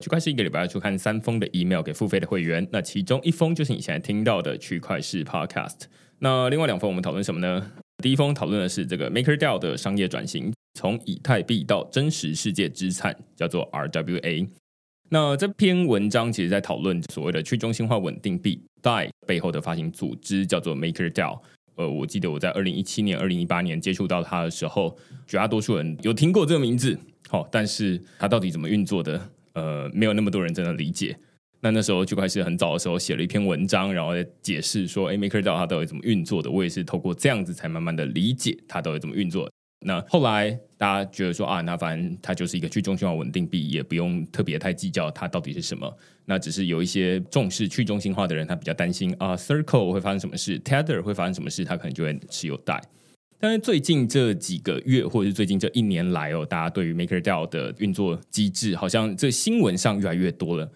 区块是一个礼拜要出刊三封的 email 给付费的会员，那其中一封就是你现在听到的区块式 podcast。那另外两封我们讨论什么呢？第一封讨论的是这个 MakerDAO 的商业转型，从以太币到真实世界资产，叫做 RWA。那这篇文章其实在讨论所谓的去中心化稳定币 DAI 背后的发行组织，叫做 MakerDAO。呃，我记得我在二零一七年、二零一八年接触到它的时候，绝大多数人有听过这个名字，好，但是它到底怎么运作的？呃，没有那么多人真的理解。那那时候区块链很早的时候写了一篇文章，然后解释说，哎，MakerDAO 它到底怎么运作的。我也是透过这样子才慢慢的理解它到底怎么运作。那后来大家觉得说啊，那反正它就是一个去中心化稳定币，也不用特别太计较它到底是什么。那只是有一些重视去中心化的人，他比较担心啊，Circle 会发生什么事，Tether 会发生什么事，他可能就会持有贷。但是最近这几个月，或者是最近这一年来哦，大家对于 MakerDAO 的运作机制，好像这新闻上越来越多了。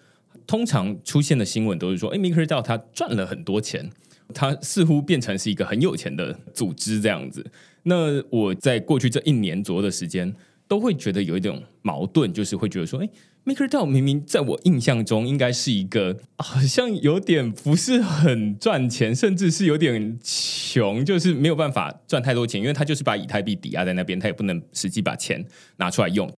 通常出现的新闻都是说，哎，MakerDAO 它赚了很多钱，它似乎变成是一个很有钱的组织这样子。那我在过去这一年左右的时间，都会觉得有一种矛盾，就是会觉得说，哎。MakerDAO 明明在我印象中应该是一个好像有点不是很赚钱，甚至是有点穷，就是没有办法赚太多钱，因为他就是把以太币抵押在那边，他也不能实际把钱拿出来用。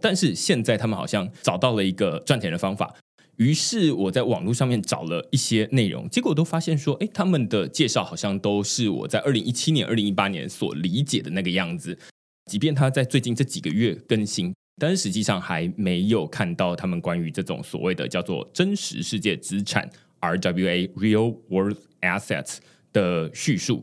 但是现在他们好像找到了一个赚钱的方法，于是我在网络上面找了一些内容，结果都发现说，哎，他们的介绍好像都是我在二零一七年、二零一八年所理解的那个样子，即便他在最近这几个月更新。但是实际上还没有看到他们关于这种所谓的叫做真实世界资产 （RWA, Real World Assets） 的叙述，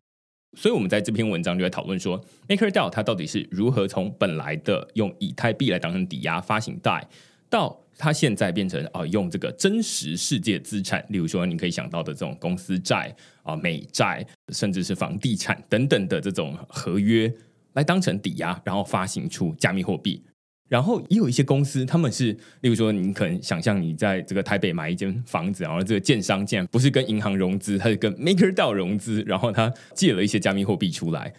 所以我们在这篇文章就在讨论说，MakerDAO 它到底是如何从本来的用以太币来当成抵押发行贷，到它现在变成啊用这个真实世界资产，例如说你可以想到的这种公司债啊、美债，甚至是房地产等等的这种合约来当成抵押，然后发行出加密货币。然后也有一些公司，他们是，例如说，你可能想象你在这个台北买一间房子，然后这个建商竟然不是跟银行融资，他是跟 MakerDAO 融资，然后他借了一些加密货币出来，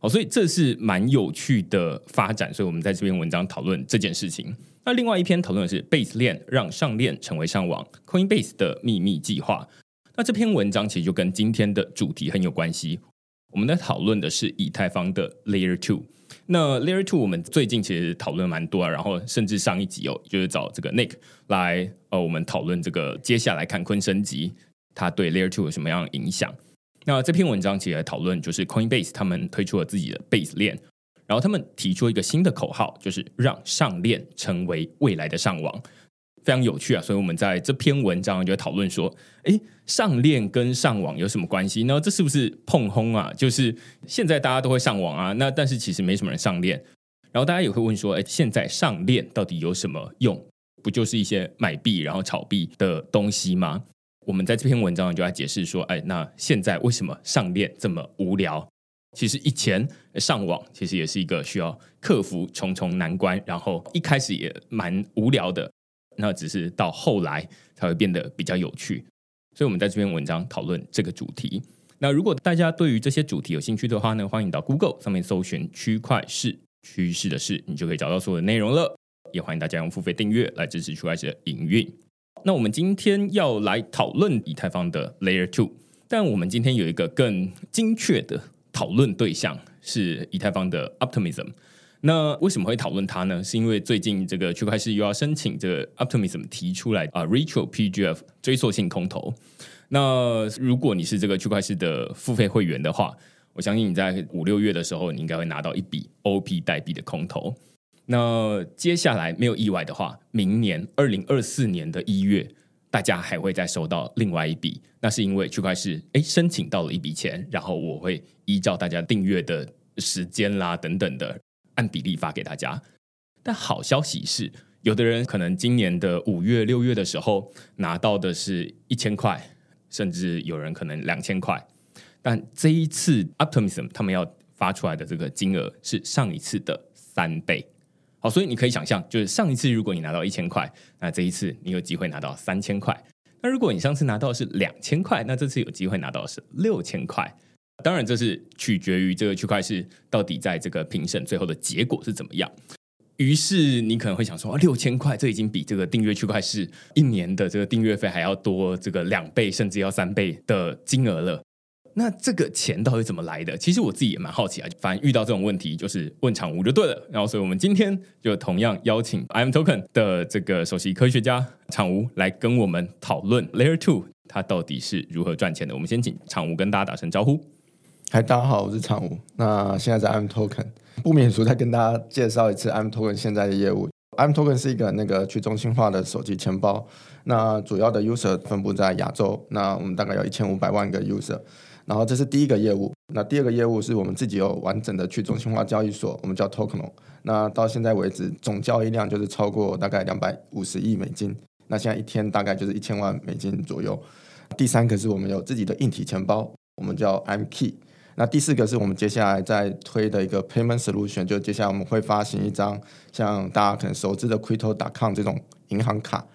哦，所以这是蛮有趣的发展。所以我们在这篇文章讨论这件事情。那另外一篇讨论的是 Base 链让上链成为上网，Coinbase 的秘密计划。那这篇文章其实就跟今天的主题很有关系。我们在讨论的是以太坊的 Layer Two。那 Layer Two 我们最近其实讨论蛮多啊，然后甚至上一集哦，就是找这个 Nick 来呃，我们讨论这个接下来看坤升级它对 Layer Two 有什么样的影响。那这篇文章其实讨论就是 Coinbase 他们推出了自己的 Base 链，然后他们提出一个新的口号，就是让上链成为未来的上网。非常有趣啊，所以我们在这篇文章就讨论说，哎，上链跟上网有什么关系？呢这是不是碰轰啊？就是现在大家都会上网啊，那但是其实没什么人上链。然后大家也会问说，哎，现在上链到底有什么用？不就是一些买币然后炒币的东西吗？我们在这篇文章就来解释说，哎，那现在为什么上链这么无聊？其实以前上网其实也是一个需要克服重重难关，然后一开始也蛮无聊的。那只是到后来才会变得比较有趣，所以我们在这篇文章讨论这个主题。那如果大家对于这些主题有兴趣的话呢，欢迎到 Google 上面搜寻“区块式趋势的事”，你就可以找到所有的内容了。也欢迎大家用付费订阅来支持区块链的营运。那我们今天要来讨论以太坊的 Layer Two，但我们今天有一个更精确的讨论对象是以太坊的 Optimism。那为什么会讨论它呢？是因为最近这个区块链又要申请这个 Optimism 提出来啊，Retro PGF 追溯性空投。那如果你是这个区块链的付费会员的话，我相信你在五六月的时候，你应该会拿到一笔 OP 代币的空投。那接下来没有意外的话，明年二零二四年的一月，大家还会再收到另外一笔。那是因为区块链哎申请到了一笔钱，然后我会依照大家订阅的时间啦等等的，按比例发给大家。但好消息是，有的人可能今年的五月六月的时候拿到的是一千块，甚至有人可能两千块。但这一次 Optimism 他们要发出来的这个金额是上一次的三倍。好，所以你可以想象，就是上一次如果你拿到一千块，那这一次你有机会拿到三千块。那如果你上次拿到是两千块，那这次有机会拿到是六千块。当然，这是取决于这个区块是到底在这个评审最后的结果是怎么样。于是你可能会想说，啊，六千块这已经比这个订阅区块是一年的这个订阅费还要多，这个两倍甚至要三倍的金额了。那这个钱到底怎么来的？其实我自己也蛮好奇啊。反正遇到这种问题，就是问场务就对了。然后，所以我们今天就同样邀请 I'm Token 的这个首席科学家场务来跟我们讨论 Layer Two 它到底是如何赚钱的。我们先请场务跟大家打声招呼。嗨，大家好，我是常务。那现在在 M Token，不免俗再跟大家介绍一次 M Token 现在的业务。M Token 是一个那个去中心化的手机钱包。那主要的 user 分布在亚洲。那我们大概有一千五百万个 user。然后这是第一个业务，那第二个业务是我们自己有完整的去中心化交易所，我们叫 TOKEN。那到现在为止，总交易量就是超过大概两百五十亿美金。那现在一天大概就是一千万美金左右。第三个是我们有自己的硬体钱包，我们叫 MKey。那第四个是我们接下来在推的一个 Payment Solution，就接下来我们会发行一张像大家可能熟知的 Crypto.com 这种银行卡。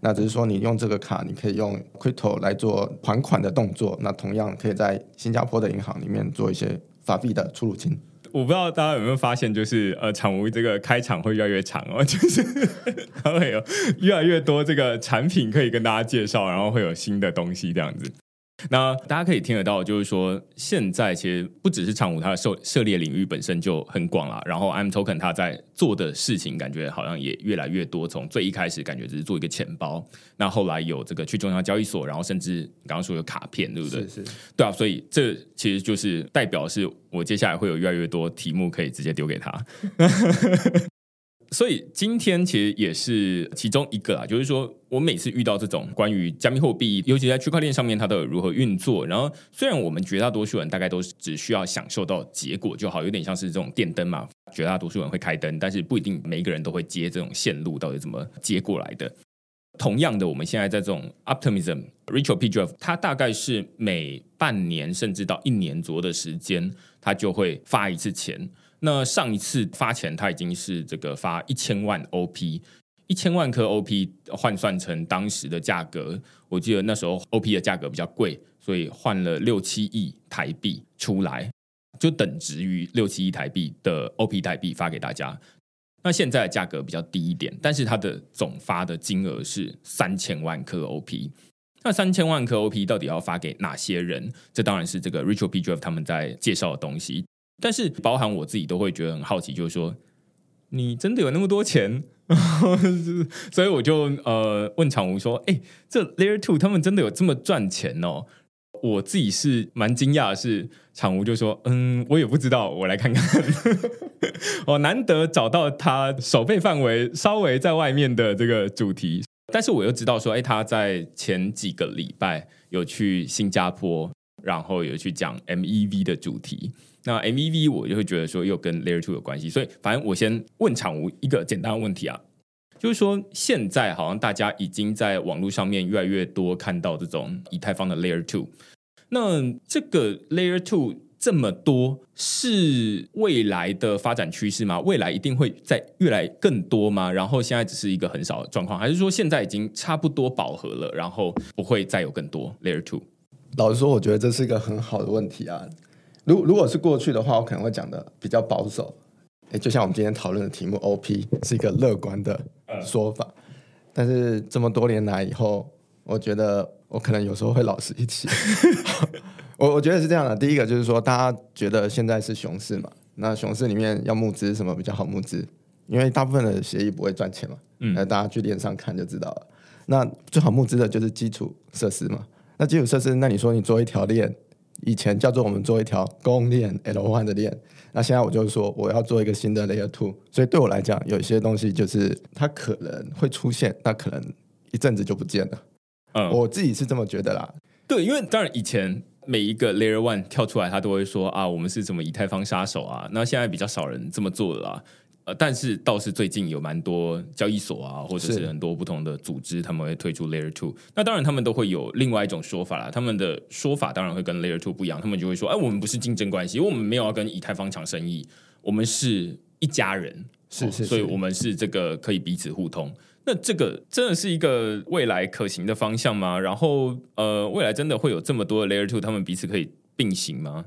那只是说，你用这个卡，你可以用 Crypto 来做还款的动作。那同样可以在新加坡的银行里面做一些法币的出入金。我不知道大家有没有发现，就是呃，场务这个开场会越来越长哦，就是会有越来越多这个产品可以跟大家介绍，然后会有新的东西这样子。那大家可以听得到，就是说，现在其实不只是长舞，它的涉涉猎领域本身就很广了。然后，I'm Token 它在做的事情，感觉好像也越来越多。从最一开始，感觉只是做一个钱包，那后来有这个去中央交易所，然后甚至刚刚说有卡片，对不对？是是，对啊。所以这其实就是代表是我接下来会有越来越多题目可以直接丢给他。所以今天其实也是其中一个啊，就是说我每次遇到这种关于加密货币，尤其在区块链上面它的如何运作，然后虽然我们绝大多数人大概都是只需要享受到结果就好，有点像是这种电灯嘛，绝大多数人会开灯，但是不一定每一个人都会接这种线路到底怎么接过来的。同样的，我们现在在这种 Optimism Ritual P Drive，它大概是每半年甚至到一年左右的时间，它就会发一次钱。那上一次发钱，它已经是这个发一千万 OP，一千万颗 OP 换算成当时的价格，我记得那时候 OP 的价格比较贵，所以换了六七亿台币出来，就等值于六七亿台币的 OP 代币发给大家。那现在的价格比较低一点，但是它的总发的金额是三千万颗 OP。那三千万颗 OP 到底要发给哪些人？这当然是这个 Richard p g f 他们在介绍的东西。但是，包含我自己都会觉得很好奇，就是说，你真的有那么多钱？所以我就呃问常务说：“哎，这 Layer Two 他们真的有这么赚钱哦？”我自己是蛮惊讶的，是常务就说：“嗯，我也不知道，我来看看。”我难得找到他手背范围稍微在外面的这个主题，但是我又知道说：“哎，他在前几个礼拜有去新加坡，然后有去讲 MEV 的主题。”那 MEV 我就会觉得说又跟 Layer Two 有关系，所以反正我先问场无一个简单的问题啊，就是说现在好像大家已经在网络上面越来越多看到这种以太坊的 Layer Two，那这个 Layer Two 这么多是未来的发展趋势吗？未来一定会在越来更多吗？然后现在只是一个很少的状况，还是说现在已经差不多饱和了，然后不会再有更多 Layer Two？老实说，我觉得这是一个很好的问题啊。如如果是过去的话，我可能会讲的比较保守。哎，就像我们今天讨论的题目，OP 是一个乐观的说法，但是这么多年来以后，我觉得我可能有时候会老实一起。我我觉得是这样的，第一个就是说，大家觉得现在是熊市嘛？那熊市里面要募资什么比较好募资？因为大部分的协议不会赚钱嘛，嗯，那大家去链上看就知道了。那最好募资的就是基础设施嘛。那基础设施，那你说你做一条链，以前叫做我们做一条公链 L one 的链，那现在我就是说我要做一个新的 Layer two，所以对我来讲，有一些东西就是它可能会出现，那可能一阵子就不见了。嗯，我自己是这么觉得啦。对，因为当然以前。每一个 Layer One 跳出来，他都会说啊，我们是什么以太坊杀手啊。那现在比较少人这么做了啊。呃，但是倒是最近有蛮多交易所啊，或者是很多不同的组织，他们会推出 Layer Two。那当然，他们都会有另外一种说法啦。他们的说法当然会跟 Layer Two 不一样。他们就会说，哎，我们不是竞争关系，我们没有要跟以太坊抢生意，我们是一家人，是是，所以我们是这个可以彼此互通。那这个真的是一个未来可行的方向吗？然后，呃，未来真的会有这么多的 Layer Two，他们彼此可以并行吗？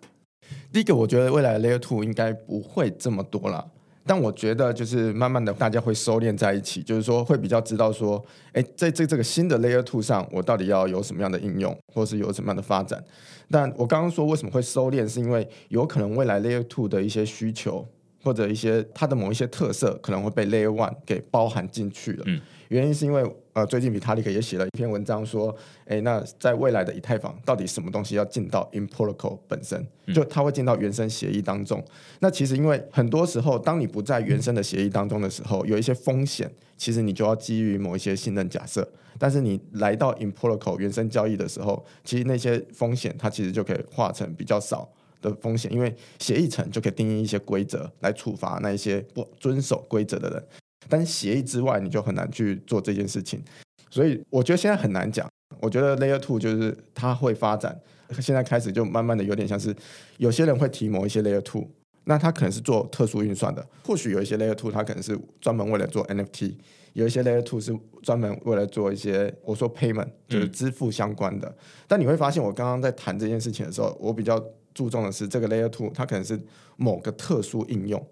第一个，我觉得未来 Layer Two 应该不会这么多了，但我觉得就是慢慢的大家会收敛在一起，就是说会比较知道说，哎，在这这个新的 Layer Two 上，我到底要有什么样的应用，或是有什么样的发展？但我刚刚说为什么会收敛，是因为有可能未来 Layer Two 的一些需求。或者一些它的某一些特色可能会被 Layer One 给包含进去了。嗯，原因是因为呃，最近比塔利克也写了一篇文章说，哎，那在未来的以太坊到底什么东西要进到 In Protocol 本身，就它会进到原生协议当中。那其实因为很多时候，当你不在原生的协议当中的时候，有一些风险，其实你就要基于某一些信任假设。但是你来到 In Protocol 原生交易的时候，其实那些风险它其实就可以化成比较少。的风险，因为协议层就可以定义一些规则来处罚那一些不遵守规则的人，但协议之外你就很难去做这件事情，所以我觉得现在很难讲。我觉得 Layer Two 就是它会发展，现在开始就慢慢的有点像是有些人会提某一些 Layer Two，那它可能是做特殊运算的，或许有一些 Layer Two 它可能是专门为了做 NFT，有一些 Layer Two 是专门为了做一些我说 payment 就是支付相关的。但你会发现，我刚刚在谈这件事情的时候，我比较。注重的是这个 Layer Two，它可能是某个特殊应用。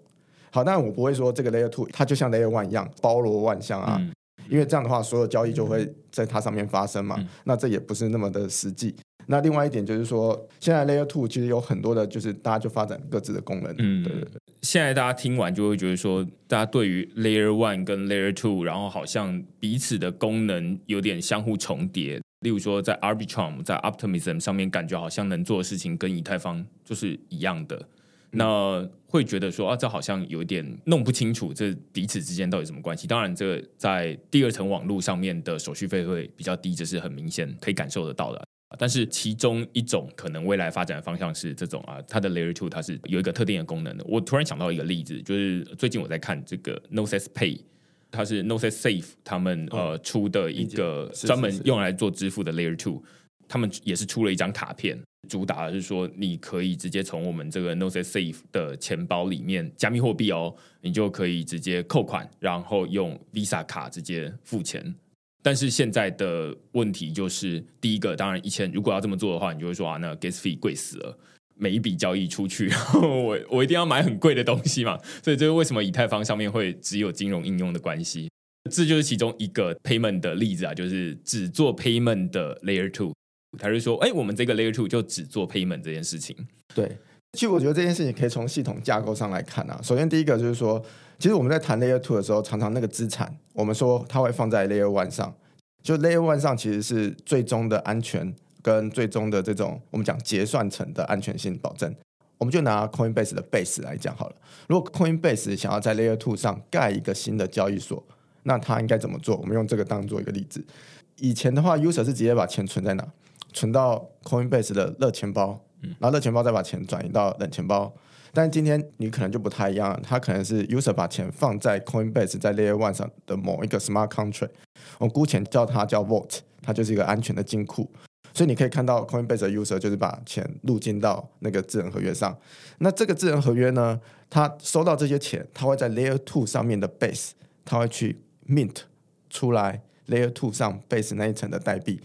好，当然我不会说这个 Layer Two 它就像 Layer One 一样包罗万象啊，因为这样的话所有交易就会在它上面发生嘛。那这也不是那么的实际。那另外一点就是说，现在 Layer Two 其实有很多的，就是大家就发展各自的功能。嗯，对对对。现在大家听完就会觉得说，大家对于 Layer One 跟 Layer Two，然后好像彼此的功能有点相互重叠。例如说，在 Arbitrum、在 Optimism 上面，感觉好像能做的事情跟以太坊就是一样的，那会觉得说啊，这好像有点弄不清楚这彼此之间到底什么关系。当然，这个在第二层网络上面的手续费会比较低，这是很明显可以感受得到的。但是其中一种可能未来发展的方向是这种啊，它的 Layer Two 它是有一个特定的功能的。我突然想到一个例子，就是最近我在看这个 Noses Pay。它是 Nose Safe 他们呃出的一个专门用来做支付的 Layer Two，他们也是出了一张卡片，主打的是说你可以直接从我们这个 Nose Safe 的钱包里面加密货币哦，你就可以直接扣款，然后用 Visa 卡直接付钱。但是现在的问题就是，第一个当然以前如果要这么做的话，你就会说啊，那 Gas Fee 贵死了。每一笔交易出去，然后我我一定要买很贵的东西嘛，所以这是为什么以太坊上面会只有金融应用的关系。这就是其中一个 payment 的例子啊，就是只做 payment 的 layer two，他是说，哎，我们这个 layer two 就只做 payment 这件事情。对，其实我觉得这件事情可以从系统架构上来看啊。首先第一个就是说，其实我们在谈 layer two 的时候，常常那个资产，我们说它会放在 layer one 上，就 layer one 上其实是最终的安全。跟最终的这种我们讲结算层的安全性保证，我们就拿 Coinbase 的 Base 来讲好了。如果 Coinbase 想要在 Layer Two 上盖一个新的交易所，那它应该怎么做？我们用这个当做一个例子。以前的话，User 是直接把钱存在哪？存到 Coinbase 的热钱包，然后热钱包再把钱转移到冷钱包。但是今天你可能就不太一样，它可能是 User 把钱放在 Coinbase 在 Layer One 上的某一个 Smart Contract，我姑且叫它叫 Vault，它就是一个安全的金库。所以你可以看到，Coinbase 的 user 就是把钱入金到那个智能合约上。那这个智能合约呢，它收到这些钱，它会在 Layer Two 上面的 Base，它会去 mint 出来 Layer Two 上 Base 那一层的代币。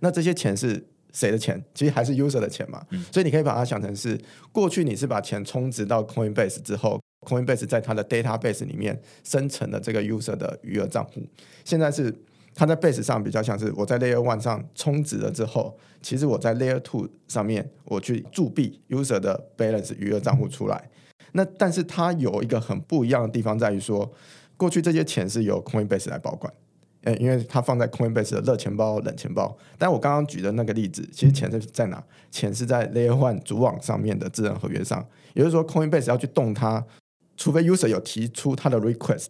那这些钱是谁的钱？其实还是 user 的钱嘛。所以你可以把它想成是，过去你是把钱充值到 Coinbase 之后，Coinbase 在它的 database 里面生成的这个 user 的余额账户，现在是它在 base 上比较像是我在 Layer One 上充值了之后，其实我在 Layer Two 上面我去铸币 user 的 balance 余额账户出来。那但是它有一个很不一样的地方在于说，过去这些钱是由 Coinbase 来保管，呃，因为它放在 Coinbase 的热钱包、冷钱包。但我刚刚举的那个例子，其实钱是在哪？钱是在 Layer One 主网上面的智能合约上，也就是说 Coinbase 要去动它。除非 user 有提出他的 request，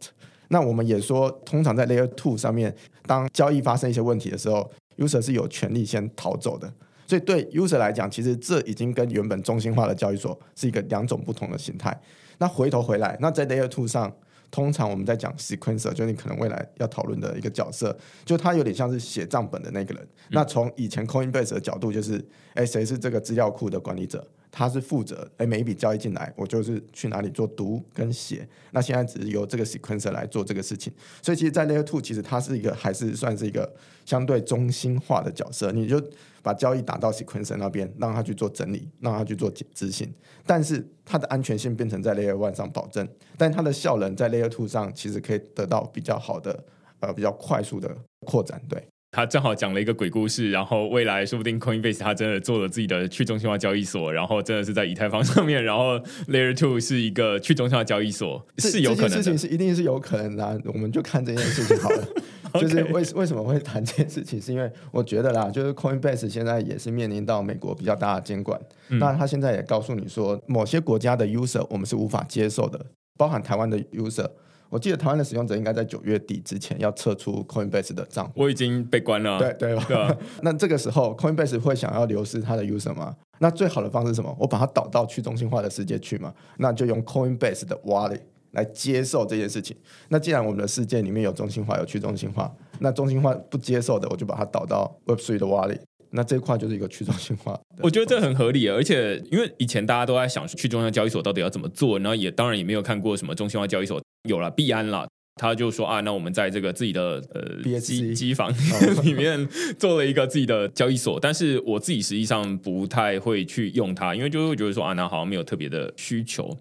那我们也说，通常在 layer two 上面，当交易发生一些问题的时候，user 是有权利先逃走的。所以对 user 来讲，其实这已经跟原本中心化的交易所是一个两种不同的形态。那回头回来，那在 layer two 上，通常我们在讲 sequencer，就是你可能未来要讨论的一个角色，就他有点像是写账本的那个人。那从以前 Coinbase 的角度，就是哎，谁是这个资料库的管理者？他是负责，哎，每一笔交易进来，我就是去哪里做读跟写。那现在只是由这个 sequencer 来做这个事情。所以，其实，在 Layer Two，其实它是一个还是算是一个相对中心化的角色。你就把交易打到 sequencer 那边，让他去做整理，让他去做执行。但是，它的安全性变成在 Layer One 上保证，但它的效能在 Layer Two 上其实可以得到比较好的，呃，比较快速的扩展。对。他正好讲了一个鬼故事，然后未来说不定 Coinbase 他真的做了自己的去中心化交易所，然后真的是在以太坊上面，然后 Layer Two 是一个去中心化交易所，是有可能的。事情是一定是有可能的，我们就看这件事情好了。就是为为什么会谈这件事情，是因为我觉得啦，就是 Coinbase 现在也是面临到美国比较大的监管，那他现在也告诉你说，某些国家的 user 我们是无法接受的，包含台湾的 user。我记得台湾的使用者应该在九月底之前要撤出 Coinbase 的账户。我已经被关了。对对吧？那这个时候 Coinbase 会想要流失它的 user 吗？那最好的方式是什么？我把它导到去中心化的世界去嘛？那就用 Coinbase 的 Wallet 来接受这件事情。那既然我们的世界里面有中心化有去中心化，那中心化不接受的，我就把它导到 Web3 的 Wallet。那这块就是一个去中心化，我觉得这很合理，而且因为以前大家都在想去中央交易所到底要怎么做，然后也当然也没有看过什么中心化交易所。有了币安了，他就说啊，那我们在这个自己的呃机机房 里面做了一个自己的交易所，但是我自己实际上不太会去用它，因为就会觉得说啊，那好像没有特别的需求。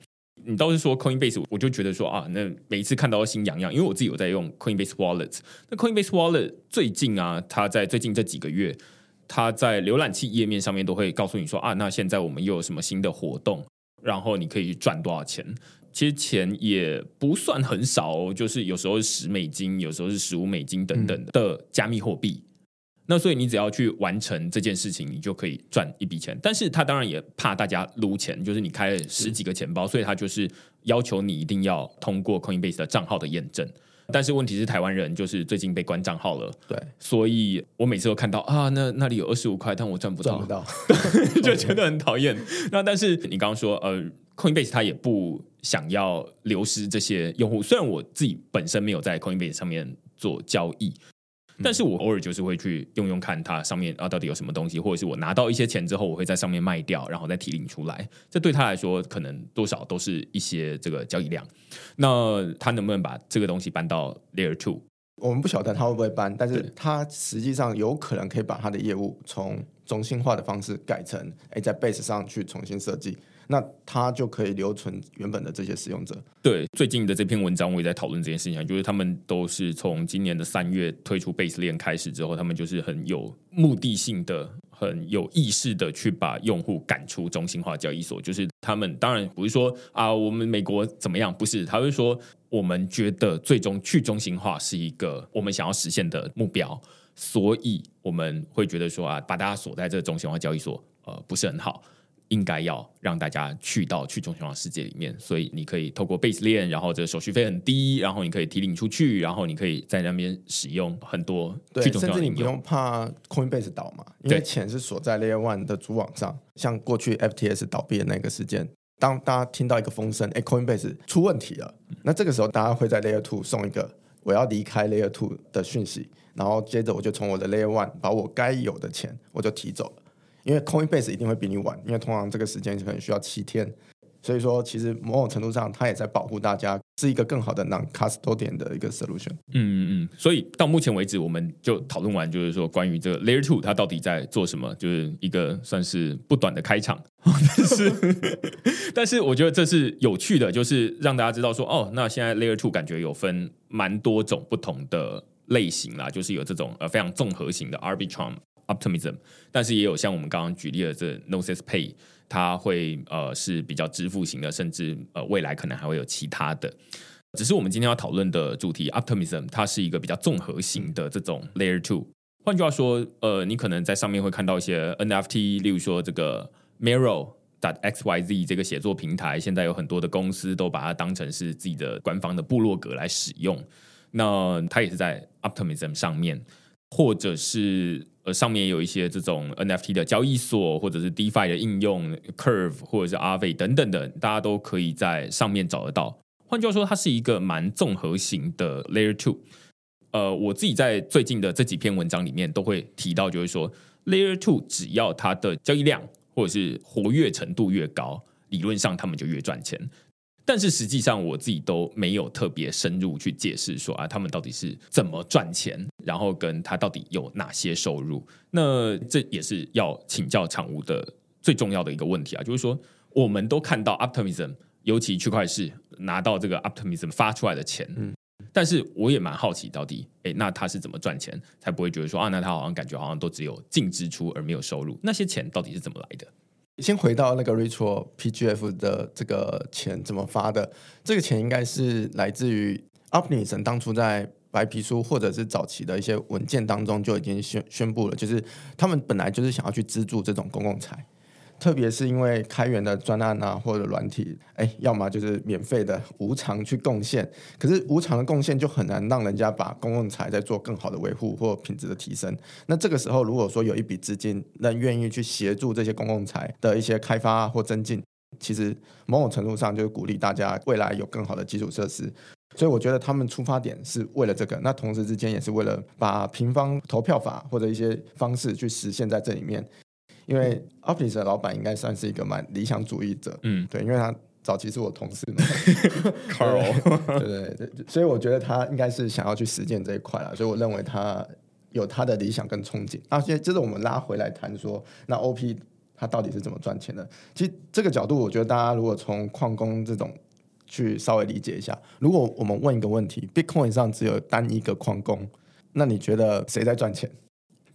你倒是说 Coinbase，我就觉得说啊，那每一次看到心痒痒，因为我自己有在用 Coinbase Wallet。那 Coinbase Wallet 最近啊，它在最近这几个月，它在浏览器页面上面都会告诉你说啊，那现在我们又有什么新的活动，然后你可以赚多少钱。其实钱也不算很少，就是有时候是十美金，有时候是十五美金等等的加密货币。那所以你只要去完成这件事情，你就可以赚一笔钱。但是他当然也怕大家撸钱，就是你开了十几个钱包，所以他就是要求你一定要通过 Coinbase 的账号的验证。但是问题是台湾人就是最近被关账号了，对，所以我每次都看到啊，那那里有二十五块，但我赚不到，赚不到，就觉得很讨厌。那但是你刚刚说呃。Coinbase 它也不想要流失这些用户，虽然我自己本身没有在 Coinbase 上面做交易，但是我偶尔就是会去用用看它上面啊到底有什么东西，或者是我拿到一些钱之后，我会在上面卖掉，然后再提领出来。这对他来说，可能多少都是一些这个交易量。那他能不能把这个东西搬到 Layer Two？我们不晓得他会不会搬，但是他实际上有可能可以把他的业务从中心化的方式改成哎在 Base 上去重新设计。那它就可以留存原本的这些使用者。对，最近的这篇文章我也在讨论这件事情，就是他们都是从今年的三月推出 Base 链开始之后，他们就是很有目的性的、很有意识的去把用户赶出中心化交易所。就是他们当然不是说啊，我们美国怎么样，不是，他会说我们觉得最终去中心化是一个我们想要实现的目标，所以我们会觉得说啊，把大家锁在这中心化交易所，呃，不是很好。应该要让大家去到去中心化世界里面，所以你可以透过 Base 链，然后这个手续费很低，然后你可以提领出去，然后你可以在那边使用很多对，甚至你不用怕 Coinbase 倒嘛，因为钱是锁在 Layer One 的主网上。像过去 FTS 倒闭的那个事件，当大家听到一个风声，哎，Coinbase 出问题了，那这个时候大家会在 Layer Two 送一个我要离开 Layer Two 的讯息，然后接着我就从我的 Layer One 把我该有的钱我就提走了。因为 Coinbase 一定会比你晚，因为通常这个时间可能需要七天，所以说其实某种程度上它也在保护大家是一个更好的 non custodian 的一个 solution。嗯嗯嗯，所以到目前为止，我们就讨论完，就是说关于这个 Layer Two 它到底在做什么，就是一个算是不短的开场。但是，但是我觉得这是有趣的，就是让大家知道说，哦，那现在 Layer Two 感觉有分蛮多种不同的类型啦，就是有这种呃非常综合型的 Arbitrum Optimism，但是也有像我们刚刚举例的这 n o s i s Pay。它会呃是比较支付型的，甚至呃未来可能还会有其他的。只是我们今天要讨论的主题 Optimism，它是一个比较综合型的这种 Layer Two。换句话说，呃，你可能在上面会看到一些 NFT，例如说这个 Mirror 的 X Y Z 这个写作平台，现在有很多的公司都把它当成是自己的官方的部落格来使用。那它也是在 Optimism 上面，或者是。呃，上面有一些这种 NFT 的交易所，或者是 DeFi 的应用，Curve 或者是 Aave 等等的，大家都可以在上面找得到。换句话说，它是一个蛮综合型的 Layer Two。呃，我自己在最近的这几篇文章里面都会提到，就是说 Layer Two 只要它的交易量或者是活跃程度越高，理论上他们就越赚钱。但是实际上，我自己都没有特别深入去解释说啊，他们到底是怎么赚钱，然后跟他到底有哪些收入。那这也是要请教常务的最重要的一个问题啊，就是说，我们都看到 Optimism，尤其区块市拿到这个 Optimism 发出来的钱，嗯，但是我也蛮好奇，到底哎，那他是怎么赚钱，才不会觉得说啊，那他好像感觉好像都只有净支出而没有收入，那些钱到底是怎么来的？先回到那个 Retro PGF 的这个钱怎么发的？这个钱应该是来自于 Optimism 当初在白皮书或者是早期的一些文件当中就已经宣宣布了，就是他们本来就是想要去资助这种公共财。特别是因为开源的专案啊，或者软体，哎，要么就是免费的无偿去贡献，可是无偿的贡献就很难让人家把公共财在做更好的维护或品质的提升。那这个时候，如果说有一笔资金，那愿意去协助这些公共财的一些开发或增进，其实某种程度上就是鼓励大家未来有更好的基础设施。所以我觉得他们出发点是为了这个，那同时之间也是为了把平方投票法或者一些方式去实现在这里面。因为 Office 的老板应该算是一个蛮理想主义者，嗯，对，因为他早期是我同事嘛，Carl，对对对，所以我觉得他应该是想要去实践这一块了，所以我认为他有他的理想跟憧憬。那现在接着我们拉回来谈说，那 OP 他到底是怎么赚钱的？其实这个角度，我觉得大家如果从矿工这种去稍微理解一下，如果我们问一个问题，Bitcoin 上只有单一个矿工，那你觉得谁在赚钱？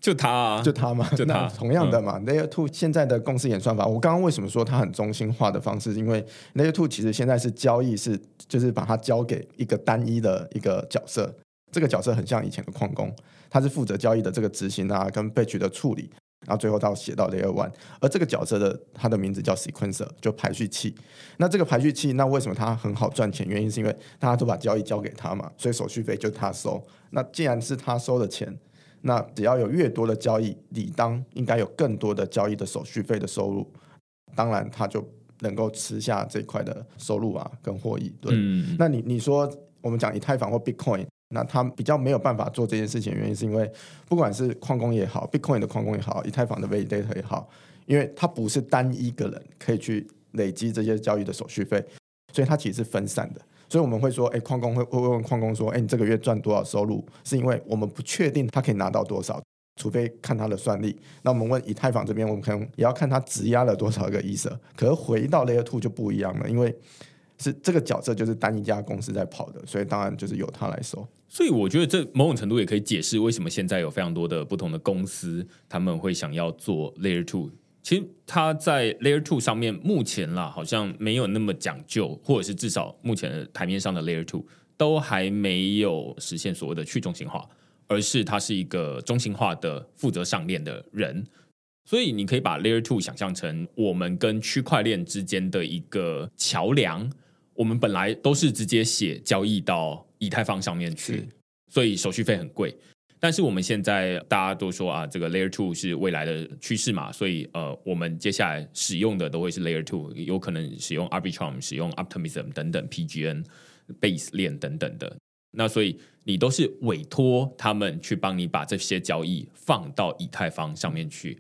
就他啊，就他嘛，就他。同样的嘛，Layer Two 现在的公司演算法，我刚刚为什么说它很中心化的方式？因为 Layer Two 其实现在是交易，是就是把它交给一个单一的一个角色，这个角色很像以前的矿工，他是负责交易的这个执行啊，跟被取的处理，然后最后到写到 Layer One，而这个角色的他的名字叫 Sequencer，就排序器。那这个排序器，那为什么它很好赚钱？原因是因为大家都把交易交给他嘛，所以手续费就他收。那既然是他收的钱。那只要有越多的交易，理当应该有更多的交易的手续费的收入，当然他就能够吃下这块的收入啊，跟获益。对，那你你说我们讲以太坊或 Bitcoin，那他比较没有办法做这件事情，原因是因为不管是矿工也好，Bitcoin 的矿工也好，以太坊的 Validator 也好，因为它不是单一个人可以去累积这些交易的手续费，所以它其实是分散的。所以我们会说，哎，矿工会会问矿工说，哎，你这个月赚多少收入？是因为我们不确定他可以拿到多少，除非看他的算力。那我们问以太坊这边，我们可能也要看他质押了多少个 ETH。可是回到 Layer Two 就不一样了，因为是这个角色就是单一家公司在跑的，所以当然就是由他来收。所以我觉得这某种程度也可以解释为什么现在有非常多的不同的公司，他们会想要做 Layer Two。其实它在 Layer Two 上面，目前啦好像没有那么讲究，或者是至少目前台面上的 Layer Two 都还没有实现所谓的去中心化，而是它是一个中心化的负责上链的人。所以你可以把 Layer Two 想象成我们跟区块链之间的一个桥梁。我们本来都是直接写交易到以太坊上面去，所以手续费很贵。但是我们现在大家都说啊，这个 Layer Two 是未来的趋势嘛，所以呃，我们接下来使用的都会是 Layer Two，有可能使用 Arbitrum、使用 Optimism 等等 PGN、Base 链等等的。那所以你都是委托他们去帮你把这些交易放到以太坊上面去，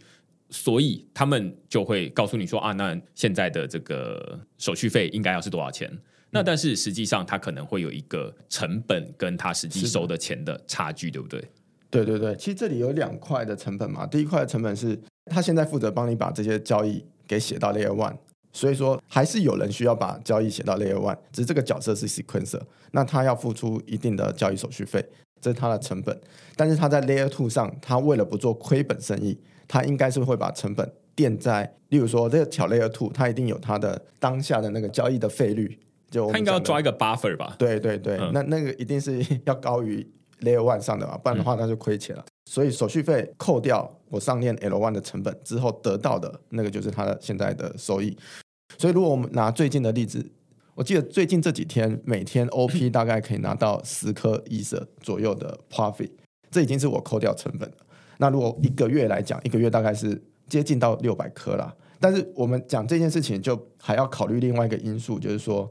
所以他们就会告诉你说啊，那现在的这个手续费应该要是多少钱？那但是实际上它可能会有一个成本跟它实际收的钱的差距，对不对？对对对，其实这里有两块的成本嘛。第一块的成本是他现在负责帮你把这些交易给写到 Layer One，所以说还是有人需要把交易写到 Layer One，只是这个角色是 Sequencer，那他要付出一定的交易手续费，这是他的成本。但是他在 Layer Two 上，他为了不做亏本生意，他应该是会把成本垫在，例如说这个小 Layer Two，它一定有它的当下的那个交易的费率，就他应该要抓一个 buffer 吧？对对对，嗯那那个一定是 要高于 Layer One 上的嘛，不然的话那就亏钱了。所以手续费扣掉我上链 L One 的成本之后得到的那个就是它的现在的收益。所以如果我们拿最近的例子，我记得最近这几天每天 OP 大概可以拿到十颗 e t 左右的 profit，这已经是我扣掉成本了。那如果一个月来讲，一个月大概是接近到六百颗啦。但是我们讲这件事情，就还要考虑另外一个因素，就是说，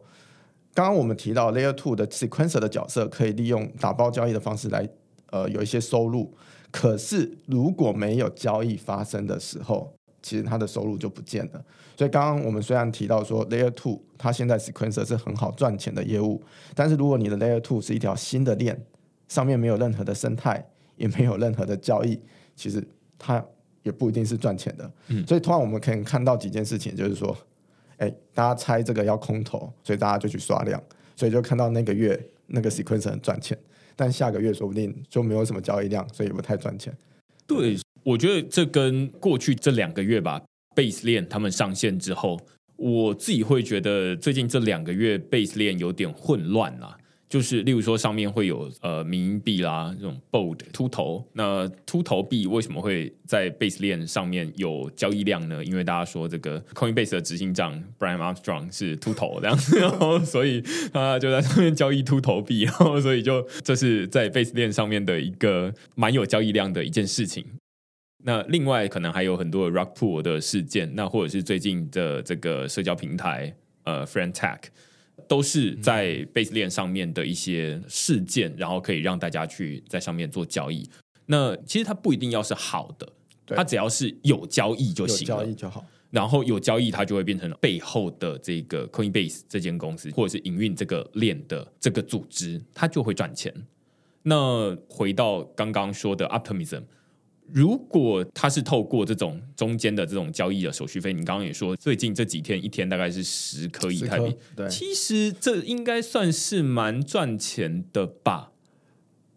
刚刚我们提到 Layer Two 的 Sequencer 的角色可以利用打包交易的方式来呃有一些收入，可是如果没有交易发生的时候，其实它的收入就不见了。所以刚刚我们虽然提到说 Layer Two 它现在 Sequencer 是很好赚钱的业务，但是如果你的 Layer Two 是一条新的链，上面没有任何的生态，也没有任何的交易，其实它也不一定是赚钱的。嗯所以通常我们可以看到几件事情，就是说，哎，大家猜这个要空头，所以大家就去刷量，所以就看到那个月那个 sequence 很赚钱，但下个月说不定就没有什么交易量，所以也不太赚钱。对，我觉得这跟过去这两个月吧，Base 链他们上线之后，我自己会觉得最近这两个月 Base 链有点混乱啊。就是例如说上面会有呃民币啦，这种 bold 秃头，那秃头币为什么会在 Base 链上面有交易量呢？因为大家说这个 Coinbase 的执行长 Brian Armstrong 是秃头这样子，然后所以他就在上面交易秃头币，然后所以就这是在 Base 链上面的一个蛮有交易量的一件事情。那另外可能还有很多 Rock Pool 的事件，那或者是最近的这个社交平台呃 Friend Tag，都是在 Base 链上面的一些事件，然后可以让大家去在上面做交易。那其实它不一定要是好的，它只要是有交易就行了交易。就好。然后有交易，它就会变成背后的这个 Coinbase 这间公司，或者是营运这个链的这个组织，它就会赚钱。那回到刚刚说的 Optimism，如果它是透过这种中间的这种交易的手续费，你刚刚也说，最近这几天一天大概是十颗以太币，对，其实这应该算是蛮赚钱的吧？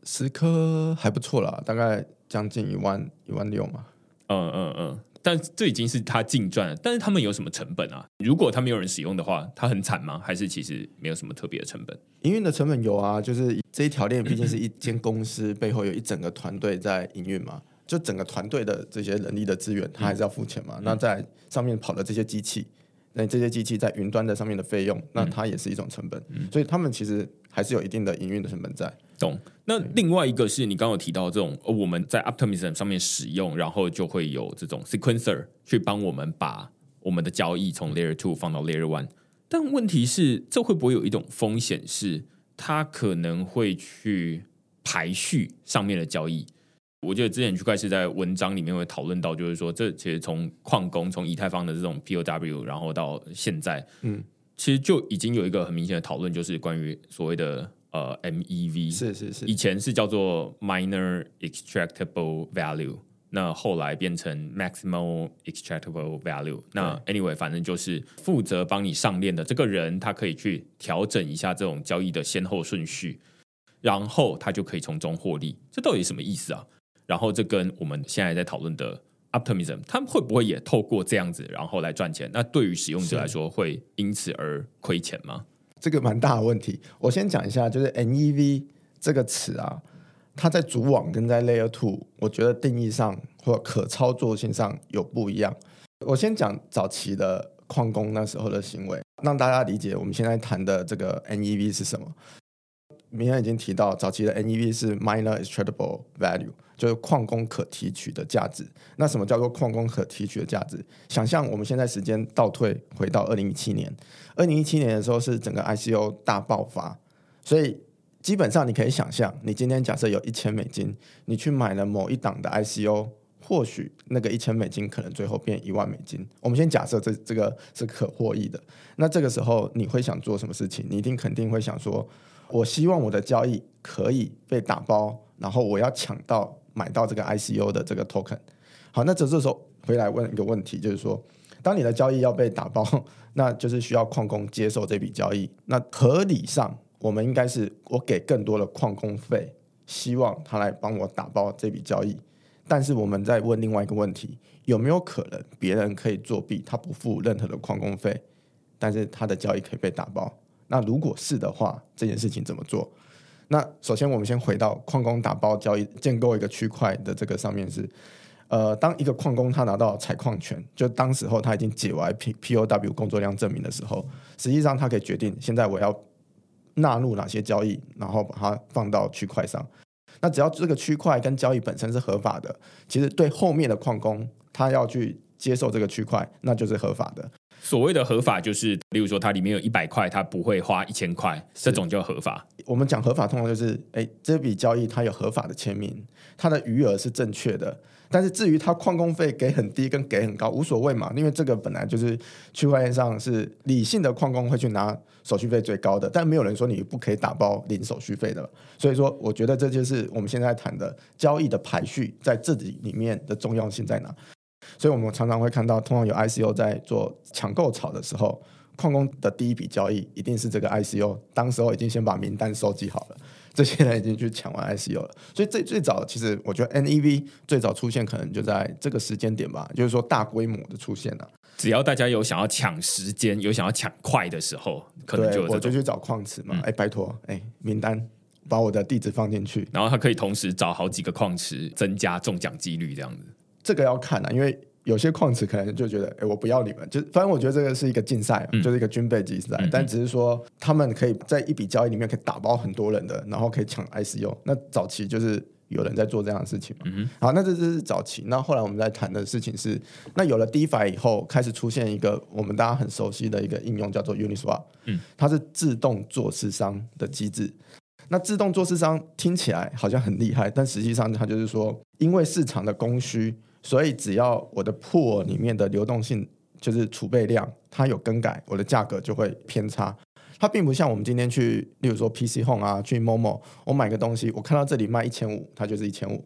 十颗还不错啦，大概将近一万一万六嘛。嗯嗯嗯，但这已经是他净赚了。但是他们有什么成本啊？如果他没有人使用的话，他很惨吗？还是其实没有什么特别的成本？营运的成本有啊，就是这一条链毕竟是一间公司背后有一整个团队在营运嘛，就整个团队的这些人力的资源，他还是要付钱嘛。那在上面跑的这些机器，那这些机器在云端的上面的费用，那它也是一种成本，所以他们其实还是有一定的营运的成本在。懂。那另外一个是你刚刚有提到这种，呃我们在 Optimism 上面使用，然后就会有这种 sequencer 去帮我们把我们的交易从 Layer Two 放到 Layer One。但问题是，这会不会有一种风险是，它可能会去排序上面的交易？我记得之前区块是在文章里面会讨论到，就是说，这其实从矿工从以太坊的这种 POW，然后到现在，嗯，其实就已经有一个很明显的讨论，就是关于所谓的呃 MEV，是是是以，前是叫做 minor extractable value，那后来变成 maximal extractable value。那 anyway，反正就是负责帮你上链的这个人，他可以去调整一下这种交易的先后顺序，然后他就可以从中获利。这到底什么意思啊？然后这跟我们现在在讨论的 optimism，他们会不会也透过这样子，然后来赚钱？那对于使用者来说，会因此而亏钱吗？这个蛮大的问题。我先讲一下，就是 NEV 这个词啊，它在主网跟在 Layer Two，我觉得定义上或可操作性上有不一样。我先讲早期的矿工那时候的行为，让大家理解我们现在谈的这个 NEV 是什么。明天已经提到，早期的 NEV 是 minor extractable value，就是矿工可提取的价值。那什么叫做矿工可提取的价值？想象我们现在时间倒退回到二零一七年，二零一七年的时候是整个 ICO 大爆发，所以基本上你可以想象，你今天假设有一千美金，你去买了某一档的 ICO，或许那个一千美金可能最后变一万美金。我们先假设这这个是可获益的，那这个时候你会想做什么事情？你一定肯定会想说，我希望我的交易可以被打包，然后我要抢到买到这个 ICO 的这个 token。好，那这这时候回来问一个问题，就是说，当你的交易要被打包，那就是需要矿工接受这笔交易。那合理上，我们应该是我给更多的矿工费，希望他来帮我打包这笔交易。但是我们在问另外一个问题：有没有可能别人可以作弊，他不付任何的矿工费，但是他的交易可以被打包？那如果是的话，这件事情怎么做？那首先我们先回到矿工打包交易建构一个区块的这个上面是，呃，当一个矿工他拿到采矿权，就当时候他已经解完 P P O W 工作量证明的时候，实际上他可以决定现在我要纳入哪些交易，然后把它放到区块上。那只要这个区块跟交易本身是合法的，其实对后面的矿工他要去接受这个区块，那就是合法的。所谓的合法，就是例如说它里面有一百块，它不会花一千块，这种叫合法。我们讲合法，通常就是，哎，这笔交易它有合法的签名，它的余额是正确的。但是至于它矿工费给很低跟给很高无所谓嘛，因为这个本来就是区块链上是理性的矿工会去拿手续费最高的，但没有人说你不可以打包零手续费的。所以说，我觉得这就是我们现在谈的交易的排序在这里里面的重要性在哪。所以我们常常会看到，通常有 ICO 在做抢购潮的时候，矿工的第一笔交易一定是这个 ICO，当时候已经先把名单收集好了。这些人已经去抢完 ICO 了，所以最最早其实我觉得 NEV 最早出现可能就在这个时间点吧，就是说大规模的出现了。只要大家有想要抢时间、有想要抢快的时候，可能就我就去找矿池嘛，哎，拜托，哎，名单把我的地址放进去，然后他可以同时找好几个矿池，增加中奖几率这样子。这个要看啊，因为。有些矿池可能就觉得，哎，我不要你们，就反正我觉得这个是一个竞赛，就是一个军备竞赛。但只是说，他们可以在一笔交易里面可以打包很多人的，然后可以抢 ICO。那早期就是有人在做这样的事情。嗯好，那这是早期。那后来我们在谈的事情是，那有了 DeFi 以后，开始出现一个我们大家很熟悉的一个应用，叫做 Uniswap。嗯，它是自动做市商的机制。那自动做市商听起来好像很厉害，但实际上它就是说，因为市场的供需。所以只要我的 pool 里面的流动性就是储备量，它有更改，我的价格就会偏差。它并不像我们今天去，例如说 PC Home 啊，去 Momo，我买个东西，我看到这里卖一千五，它就是一千五。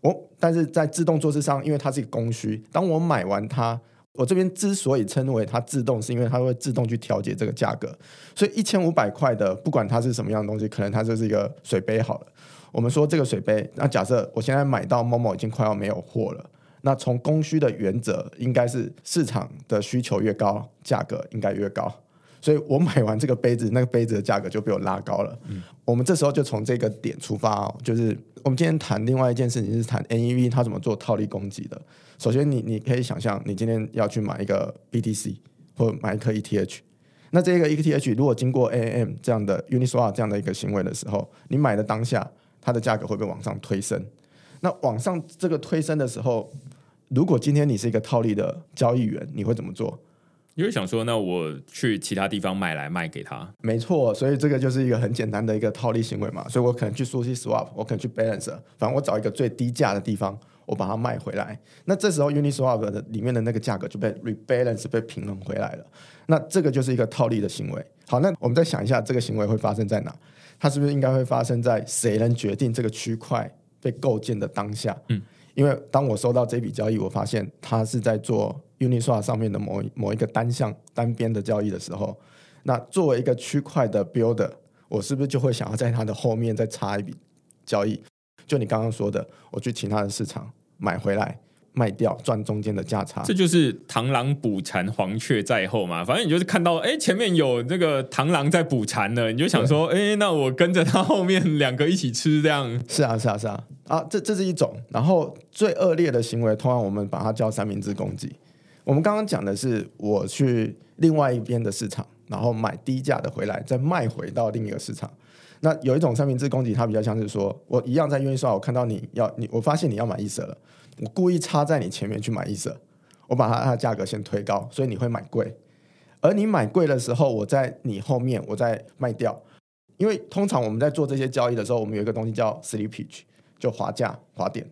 我但是在自动做市商，因为它是一个供需，当我买完它，我这边之所以称为它自动，是因为它会自动去调节这个价格。所以一千五百块的，不管它是什么样的东西，可能它就是一个水杯好了。我们说这个水杯，那假设我现在买到 Momo 已经快要没有货了。那从供需的原则，应该是市场的需求越高，价格应该越高。所以我买完这个杯子，那个杯子的价格就被我拉高了。嗯，我们这时候就从这个点出发哦，就是我们今天谈另外一件事情是谈 NEV 它怎么做套利攻击的。首先，你你可以想象，你今天要去买一个 BTC 或买一颗 ETH，那这个 ETH 如果经过 AM 这样的 Uniswap 这样的一个行为的时候，你买的当下，它的价格会被往上推升。那往上这个推升的时候，如果今天你是一个套利的交易员，你会怎么做？你会想说，那我去其他地方买来卖给他？没错，所以这个就是一个很简单的一个套利行为嘛。所以我可能去 u s Swap，我可能去 Balance，反正我找一个最低价的地方，我把它卖回来。那这时候 Uniswap 的里面的那个价格就被 Rebalance 被平衡回来了。那这个就是一个套利的行为。好，那我们再想一下，这个行为会发生在哪？它是不是应该会发生在谁能决定这个区块？被构建的当下，嗯，因为当我收到这笔交易，我发现他是在做 Uniswap 上面的某某一个单向单边的交易的时候，那作为一个区块的 Builder，我是不是就会想要在它的后面再插一笔交易？就你刚刚说的，我去其他的市场买回来。卖掉赚中间的价差，这就是螳螂捕蝉，黄雀在后嘛。反正你就是看到，哎，前面有这个螳螂在捕蝉呢，你就想说，哎，那我跟着它后面两个一起吃，这样是啊，是啊，是啊，啊，这这是一种。然后最恶劣的行为，通常我们把它叫三明治攻击。我们刚刚讲的是我去另外一边的市场，然后买低价的回来，再卖回到另一个市场。那有一种三明治攻击，它比较像是说我一样在愿意说，我看到你要你，我发现你要买一色了。我故意插在你前面去买一色，我把它它价格先推高，所以你会买贵。而你买贵的时候，我在你后面我再卖掉。因为通常我们在做这些交易的时候，我们有一个东西叫 slippage，就滑价滑点。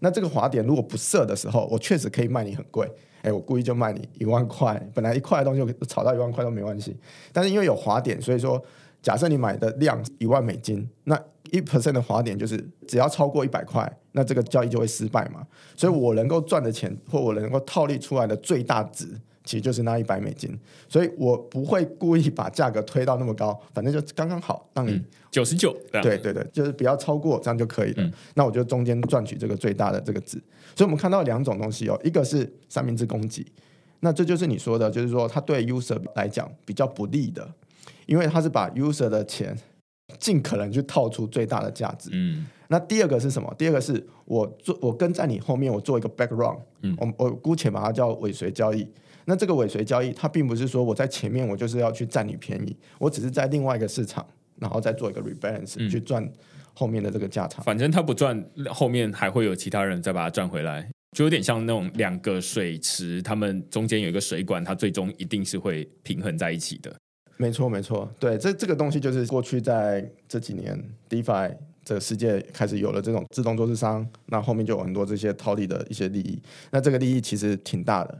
那这个滑点如果不设的时候，我确实可以卖你很贵。哎，我故意就卖你一万块，本来一块的东西我炒到一万块都没关系。但是因为有滑点，所以说假设你买的量一万美金，那一 percent 的滑点就是只要超过一百块，那这个交易就会失败嘛。所以我能够赚的钱或我能够套利出来的最大值。其实就是那一百美金，所以我不会故意把价格推到那么高，反正就刚刚好让你九十九，对对对，就是不要超过这样就可以了。那我就中间赚取这个最大的这个值。所以我们看到两种东西哦，一个是三明治供给，那这就是你说的，就是说它对 user 来讲比较不利的，因为它是把 user 的钱尽可能去套出最大的价值。嗯。那第二个是什么？第二个是我做我跟在你后面，我做一个 background，嗯，我我姑且把它叫尾随交易。那这个尾随交易，它并不是说我在前面我就是要去占你便宜，我只是在另外一个市场，然后再做一个 rebalance 去赚后面的这个价差。反正他不赚，后面还会有其他人再把它赚回来，就有点像那种两个水池，他们中间有一个水管，它最终一定是会平衡在一起的。没错，没错，对，这这个东西就是过去在这几年 DeFi 这个世界开始有了这种自动做市商，那后面就有很多这些套利的一些利益，那这个利益其实挺大的。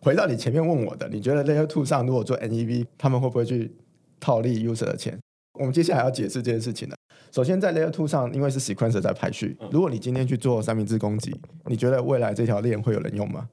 回到你前面问我的，你觉得 Layer Two 上如果做 NEV，他们会不会去套利 User 的钱？我们接下来要解释这件事情了。首先，在 Layer Two 上，因为是 Sequencer 在排序，如果你今天去做三明治攻击，你觉得未来这条链会有人用吗？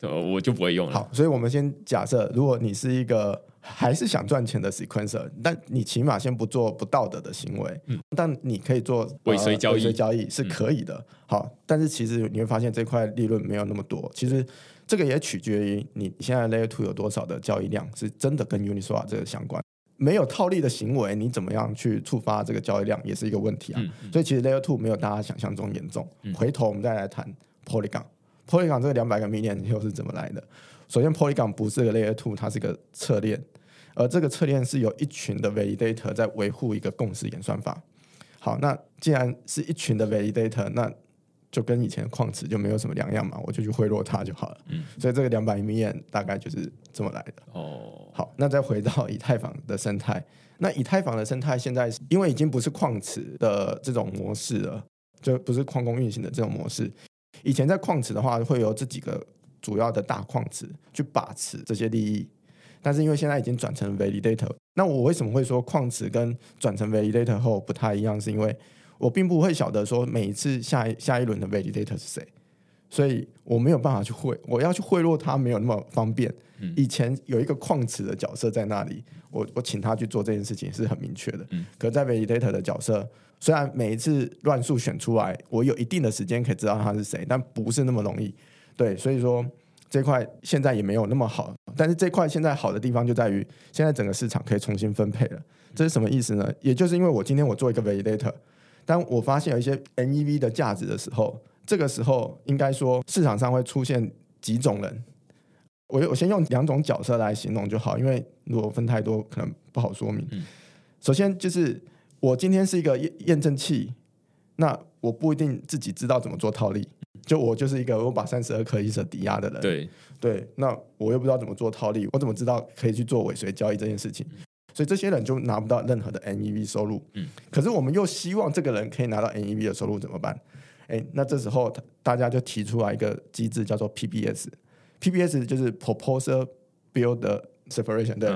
呃，我就不会用了。好，所以我们先假设，如果你是一个还是想赚钱的 Sequencer，但你起码先不做不道德的行为，嗯，但你可以做尾随交易，尾随交易是可以的。好，但是其实你会发现这块利润没有那么多。其实。这个也取决于你现在 Layer Two 有多少的交易量是真的跟 Uniswap 这个相关。没有套利的行为，你怎么样去触发这个交易量也是一个问题啊。所以其实 Layer Two 没有大家想象中严重。回头我们再来谈 Polygon，Polygon 这个两百个 million 又是怎么来的？首先 Polygon 不是个 Layer Two，它是个侧链，而这个侧链是有一群的 Validator 在维护一个共识演算法。好，那既然是一群的 Validator，那就跟以前矿池就没有什么两样嘛，我就去贿赂他就好了。嗯，所以这个两百 million 大概就是这么来的。哦，好，那再回到以太坊的生态，那以太坊的生态现在因为已经不是矿池的这种模式了，就不是矿工运行的这种模式。以前在矿池的话，会有这几个主要的大矿池去把持这些利益，但是因为现在已经转成 validator，那我为什么会说矿池跟转成 validator 后不太一样？是因为我并不会晓得说每一次下一下一轮的 validator 是谁，所以我没有办法去贿，我要去贿赂他没有那么方便。以前有一个矿池的角色在那里，我我请他去做这件事情是很明确的。可在 validator 的角色，虽然每一次乱数选出来，我有一定的时间可以知道他是谁，但不是那么容易。对，所以说这块现在也没有那么好。但是这块现在好的地方就在于，现在整个市场可以重新分配了。这是什么意思呢？也就是因为我今天我做一个 validator。当我发现有一些 NEV 的价值的时候，这个时候应该说市场上会出现几种人。我我先用两种角色来形容就好，因为如果分太多可能不好说明。首先就是我今天是一个验验证器，那我不一定自己知道怎么做套利，就我就是一个我把三十二颗一舍抵押的人。对对，那我又不知道怎么做套利，我怎么知道可以去做尾随交易这件事情？所以这些人就拿不到任何的 NEV 收入。嗯，可是我们又希望这个人可以拿到 NEV 的收入，怎么办？哎，那这时候大家就提出来一个机制，叫做 PBS，PBS 就是 Proposal Build Separation。对，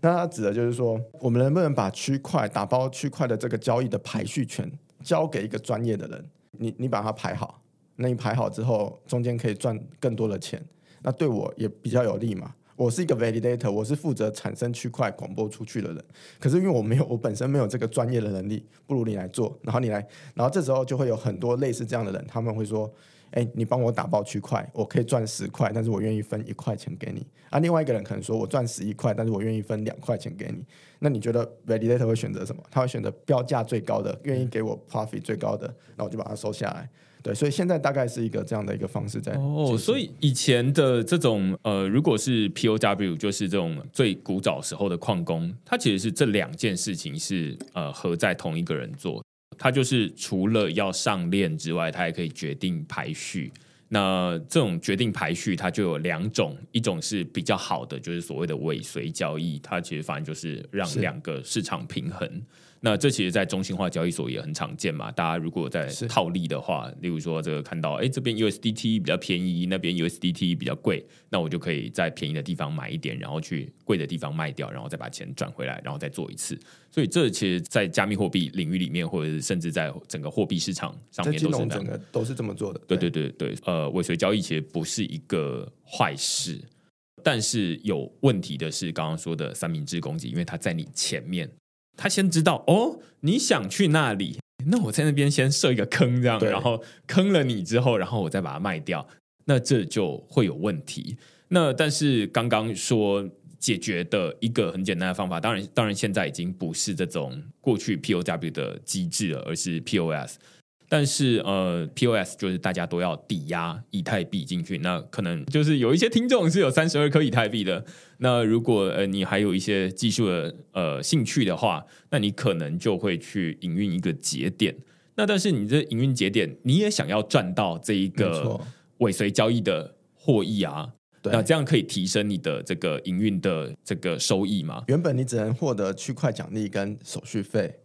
那它指的就是说，我们能不能把区块打包区块的这个交易的排序权交给一个专业的人？你你把它排好，那你排好之后，中间可以赚更多的钱，那对我也比较有利嘛。我是一个 validator，我是负责产生区块广播出去的人。可是因为我没有，我本身没有这个专业的能力，不如你来做。然后你来，然后这时候就会有很多类似这样的人，他们会说：“哎，你帮我打包区块，我可以赚十块，但是我愿意分一块钱给你。”啊，另外一个人可能说：“我赚十一块，但是我愿意分两块钱给你。”那你觉得 validator 会选择什么？他会选择标价最高的，愿意给我 profit 最高的，那我就把它收下来。对，所以现在大概是一个这样的一个方式在哦。所以以前的这种呃，如果是 POW，就是这种最古早时候的矿工，他其实是这两件事情是呃合在同一个人做。他就是除了要上链之外，它还可以决定排序。那这种决定排序，它就有两种，一种是比较好的，就是所谓的尾随交易，它其实反正就是让两个市场平衡。那这其实，在中心化交易所也很常见嘛。大家如果在套利的话，例如说这个看到，哎，这边 USDT 比较便宜，那边 USDT 比较贵，那我就可以在便宜的地方买一点，然后去贵的地方卖掉，然后再把钱转回来，然后再做一次。所以这其实，在加密货币领域里面，或者是甚至在整个货币市场上面，都是整个都是这么做的。对对对对，呃，尾随交易其实不是一个坏事，但是有问题的是刚刚说的三明治攻击，因为它在你前面。他先知道哦，你想去那里，那我在那边先设一个坑，这样，然后坑了你之后，然后我再把它卖掉，那这就会有问题。那但是刚刚说解决的一个很简单的方法，当然，当然现在已经不是这种过去 POW 的机制了，而是 POS。但是呃，POS 就是大家都要抵押以太币进去，那可能就是有一些听众是有三十二颗以太币的。那如果呃你还有一些技术的呃兴趣的话，那你可能就会去营运一个节点。那但是你这营运节点，你也想要赚到这一个尾随交易的获益啊？那这样可以提升你的这个营运的这个收益吗？原本你只能获得区块奖励跟手续费。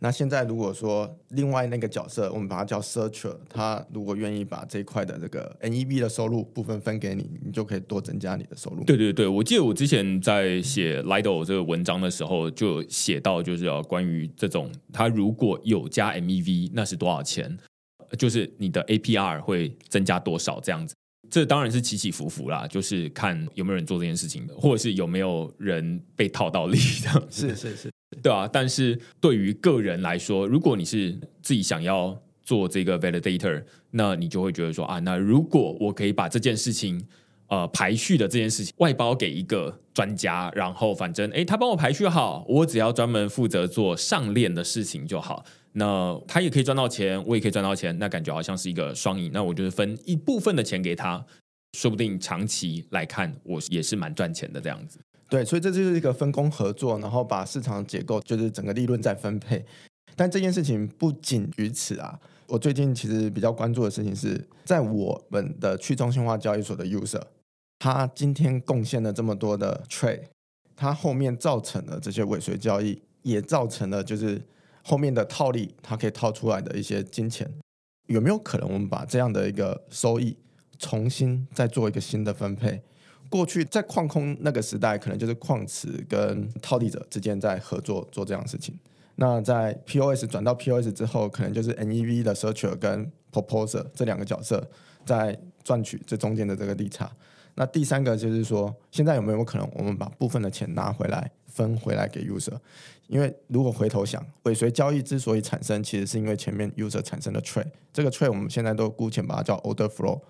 那现在如果说另外那个角色，我们把它叫 searcher，他如果愿意把这一块的这个 NEB 的收入部分分给你，你就可以多增加你的收入。对对对，我记得我之前在写 Lido 这个文章的时候，就写到就是要关于这种，他如果有加 MEV，那是多少钱？就是你的 APR 会增加多少这样子？这当然是起起伏伏啦，就是看有没有人做这件事情的，或者是有没有人被套到利这样。是是是。对啊，但是对于个人来说，如果你是自己想要做这个 validator，那你就会觉得说啊，那如果我可以把这件事情呃排序的这件事情外包给一个专家，然后反正哎他帮我排序好，我只要专门负责做上链的事情就好，那他也可以赚到钱，我也可以赚到钱，那感觉好像是一个双赢。那我就是分一部分的钱给他，说不定长期来看我也是蛮赚钱的这样子。对，所以这就是一个分工合作，然后把市场结构就是整个利润再分配。但这件事情不仅于此啊，我最近其实比较关注的事情是在我们的去中心化交易所的 user，他今天贡献了这么多的 trade，他后面造成了这些尾随交易，也造成了就是后面的套利，他可以套出来的一些金钱，有没有可能我们把这样的一个收益重新再做一个新的分配？过去在矿空那个时代，可能就是矿池跟套利者之间在合作做这样的事情。那在 POS 转到 POS 之后，可能就是 NEV 的 searcher 跟 proposer 这两个角色在赚取这中间的这个利差。那第三个就是说，现在有没有可能我们把部分的钱拿回来分回来给 user？因为如果回头想，尾随交易之所以产生，其实是因为前面 user 产生的 trade，这个 trade 我们现在都姑且把它叫 order flow。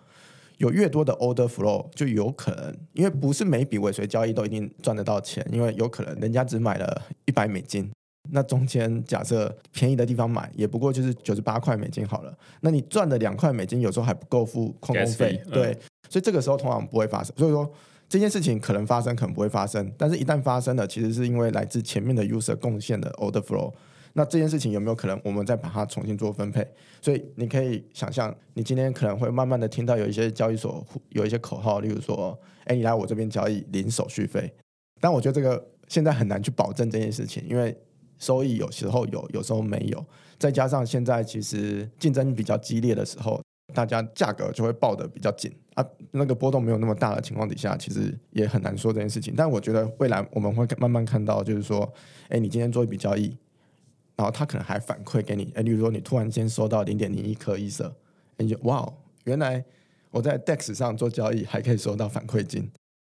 有越多的 order flow，就有可能，因为不是每笔尾随交易都一定赚得到钱，因为有可能人家只买了一百美金，那中间假设便宜的地方买，也不过就是九十八块美金好了，那你赚的两块美金有时候还不够付矿工费，对，所以这个时候通常不会发生。所以说这件事情可能发生，可能不会发生，但是一旦发生了，其实是因为来自前面的 user 贡献的 order flow。那这件事情有没有可能，我们再把它重新做分配？所以你可以想象，你今天可能会慢慢的听到有一些交易所有一些口号，例如说：“哎，你来我这边交易零手续费。”但我觉得这个现在很难去保证这件事情，因为收益有时候有，有时候没有。再加上现在其实竞争比较激烈的时候，大家价格就会报得比较紧啊。那个波动没有那么大的情况底下，其实也很难说这件事情。但我觉得未来我们会慢慢看到，就是说：“哎，你今天做一笔交易。”然后他可能还反馈给你，哎，例如说你突然间收到零点零一颗一色，你就哇哦，原来我在 DEX 上做交易还可以收到反馈金，